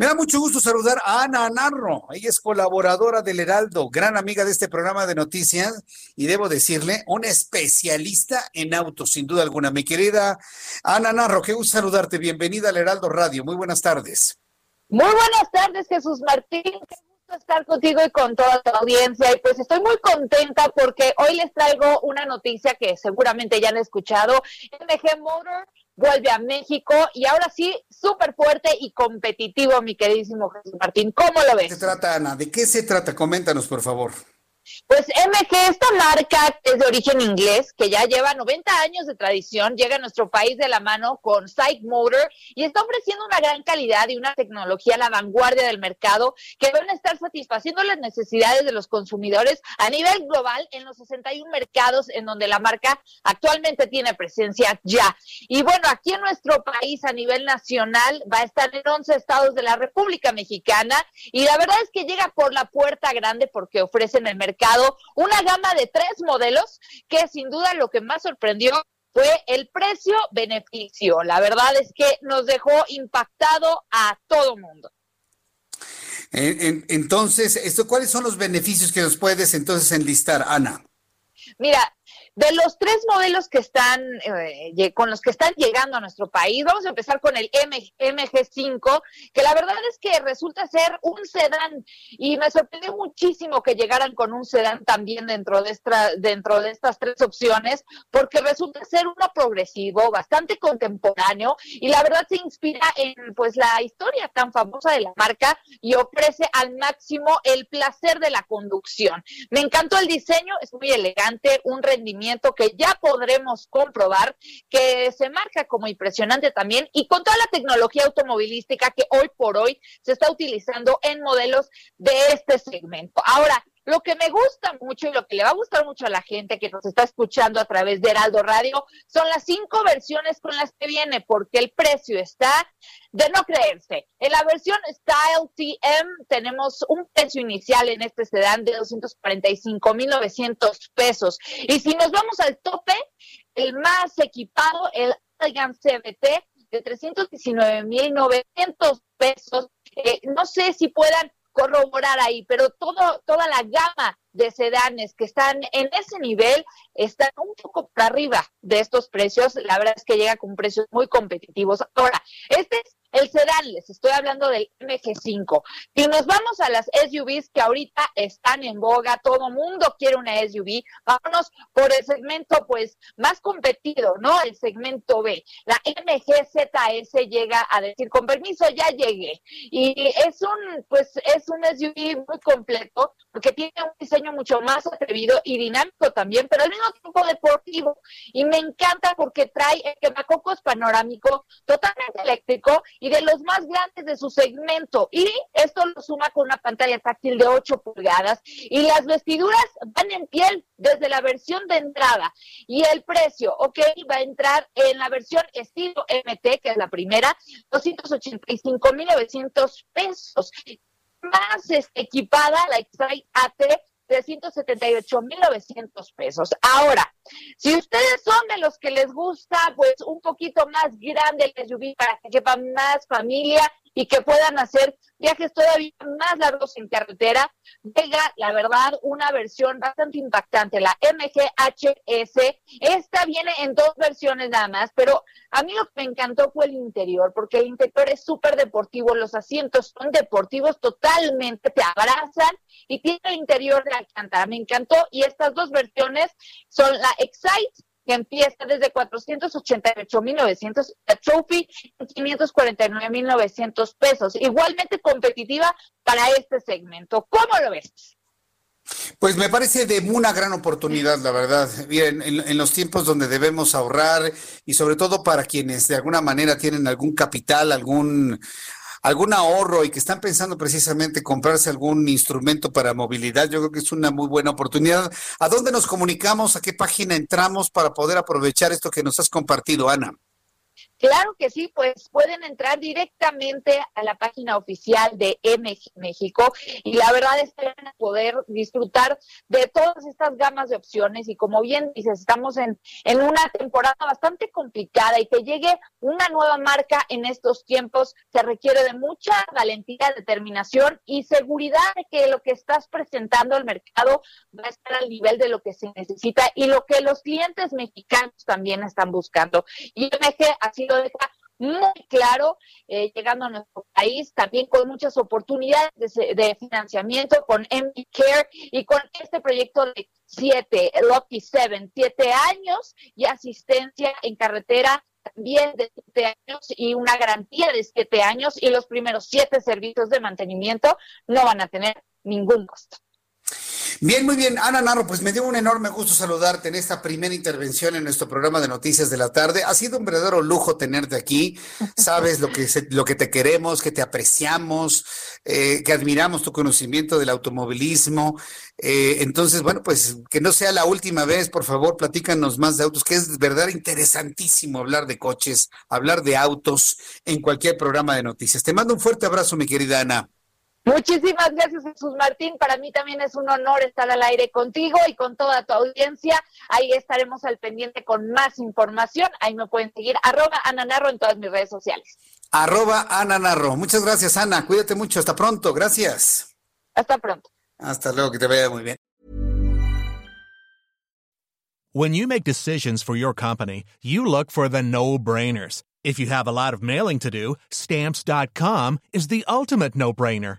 Me da mucho gusto saludar a Ana Narro. Ella es colaboradora del Heraldo, gran amiga de este programa de noticias y debo decirle, una especialista en autos, sin duda alguna. Mi querida Ana Narro, qué gusto saludarte. Bienvenida al Heraldo Radio. Muy buenas tardes. Muy buenas tardes, Jesús Martín. Qué gusto estar contigo y con toda tu audiencia. Y pues estoy muy contenta porque hoy les traigo una noticia que seguramente ya han escuchado. MG Motor vuelve a México y ahora sí, súper fuerte y competitivo, mi queridísimo Jesús Martín. ¿Cómo lo ¿De qué ves? se trata, Ana? ¿De qué se trata? Coméntanos, por favor. Pues MG, esta marca es de origen inglés, que ya lleva 90 años de tradición, llega a nuestro país de la mano con Psych Motor y está ofreciendo una gran calidad y una tecnología a la vanguardia del mercado que van a estar satisfaciendo las necesidades de los consumidores a nivel global en los 61 mercados en donde la marca actualmente tiene presencia ya. Y bueno, aquí en nuestro país a nivel nacional va a estar en 11 estados de la República Mexicana y la verdad es que llega por la puerta grande porque ofrece en el mercado una gama de tres modelos que sin duda lo que más sorprendió fue el precio-beneficio. La verdad es que nos dejó impactado a todo mundo. En- en- entonces, esto, ¿cuáles son los beneficios que nos puedes entonces enlistar, Ana? Mira, de los tres modelos que están, eh, con los que están llegando a nuestro país, vamos a empezar con el M- MG5, que la verdad es que resulta ser un sedán y me sorprendió muchísimo que llegaran con un sedán también dentro de, dentro de estas tres opciones, porque resulta ser uno progresivo, bastante contemporáneo y la verdad se inspira en pues la historia tan famosa de la marca y ofrece al máximo el placer de la conducción. Me encantó el diseño, es muy elegante, un rendimiento que ya podremos comprobar que se marca como impresionante también y con toda la tecnología automovilística que hoy por hoy se está utilizando en modelos de este segmento. Ahora, lo que me gusta mucho y lo que le va a gustar mucho a la gente que nos está escuchando a través de Heraldo Radio son las cinco versiones con las que viene, porque el precio está de no creerse. En la versión Style TM tenemos un precio inicial en este sedán de 245.900 pesos. Y si nos vamos al tope, el más equipado, el Elegant CBT, de 319.900 pesos. Eh, no sé si puedan corroborar ahí, pero todo, toda la gama de sedanes que están en ese nivel están un poco por arriba de estos precios. La verdad es que llega con precios muy competitivos. Ahora, este es el sedán, les estoy hablando del MG5. Si nos vamos a las SUVs que ahorita están en boga, todo mundo quiere una SUV, vámonos por el segmento pues más competido, ¿no? El segmento B. La MGZS llega a decir, con permiso, ya llegué. Y es un, pues, es un SUV muy completo, porque tiene un diseño mucho más atrevido y dinámico también, pero al mismo tiempo deportivo. Y me encanta porque trae el quemacocos panorámico totalmente eléctrico y de los más grandes de su segmento. Y esto lo suma con una pantalla táctil de 8 pulgadas y las vestiduras van en piel desde la versión de entrada. Y el precio, ok, va a entrar en la versión estilo MT, que es la primera, 285.900 pesos. Más este, equipada la X-Trail AT 378.900 pesos. Ahora, si ustedes son de los que les gusta, pues un poquito más grande el SUV para que quepa más familia y que puedan hacer viajes todavía más largos en carretera, llega, la verdad, una versión bastante impactante, la MGHS. Esta viene en dos versiones nada más, pero a mí lo que me encantó fue el interior, porque el interior es súper deportivo, los asientos son deportivos totalmente, te abrazan y tiene el interior de Alcántara. Me encantó y estas dos versiones son la Excite que empieza desde 488.900, la Trophy en 549.900 pesos. Igualmente competitiva para este segmento. ¿Cómo lo ves? Pues me parece de una gran oportunidad, la verdad. Bien, en, los tiempos donde debemos ahorrar y sobre todo para quienes de alguna manera tienen algún capital, algún algún ahorro y que están pensando precisamente comprarse algún instrumento para movilidad, yo creo que es una muy buena oportunidad. ¿A dónde nos comunicamos? ¿A qué página entramos para poder aprovechar esto que nos has compartido, Ana? Claro que sí, pues pueden entrar directamente a la página oficial de M México y la verdad es que van a poder disfrutar de todas estas gamas de opciones y como bien dices, estamos en, en una temporada bastante complicada y que llegue una nueva marca en estos tiempos se requiere de mucha valentía, determinación y seguridad de que lo que estás presentando al mercado va a estar al nivel de lo que se necesita y lo que los clientes mexicanos también están buscando. Y MG así lo deja muy claro, eh, llegando a nuestro país, también con muchas oportunidades de, financiamiento con MD Care y con este proyecto de siete, Lucky Seven, siete años y asistencia en carretera también de siete años y una garantía de siete años y los primeros siete servicios de mantenimiento no van a tener ningún costo. Bien, muy bien. Ana Narro, pues me dio un enorme gusto saludarte en esta primera intervención en nuestro programa de noticias de la tarde. Ha sido un verdadero lujo tenerte aquí. Sabes lo que, lo que te queremos, que te apreciamos, eh, que admiramos tu conocimiento del automovilismo. Eh, entonces, bueno, pues que no sea la última vez, por favor, platícanos más de autos, que es verdad interesantísimo hablar de coches, hablar de autos en cualquier programa de noticias. Te mando un fuerte abrazo, mi querida Ana. Muchísimas gracias, Jesús Martín. Para mí también es un honor estar al aire contigo y con toda tu audiencia. Ahí estaremos al pendiente con más información. Ahí me pueden seguir, arroba Ananarro en todas mis redes sociales. Arroba Ananarro. Muchas gracias, Ana. Cuídate mucho. Hasta pronto. Gracias. Hasta pronto. Hasta luego. Que te vaya muy bien. When you make decisions for your company, you look for the no-brainers. If you have a lot of mailing to do, stamps.com is the ultimate no-brainer.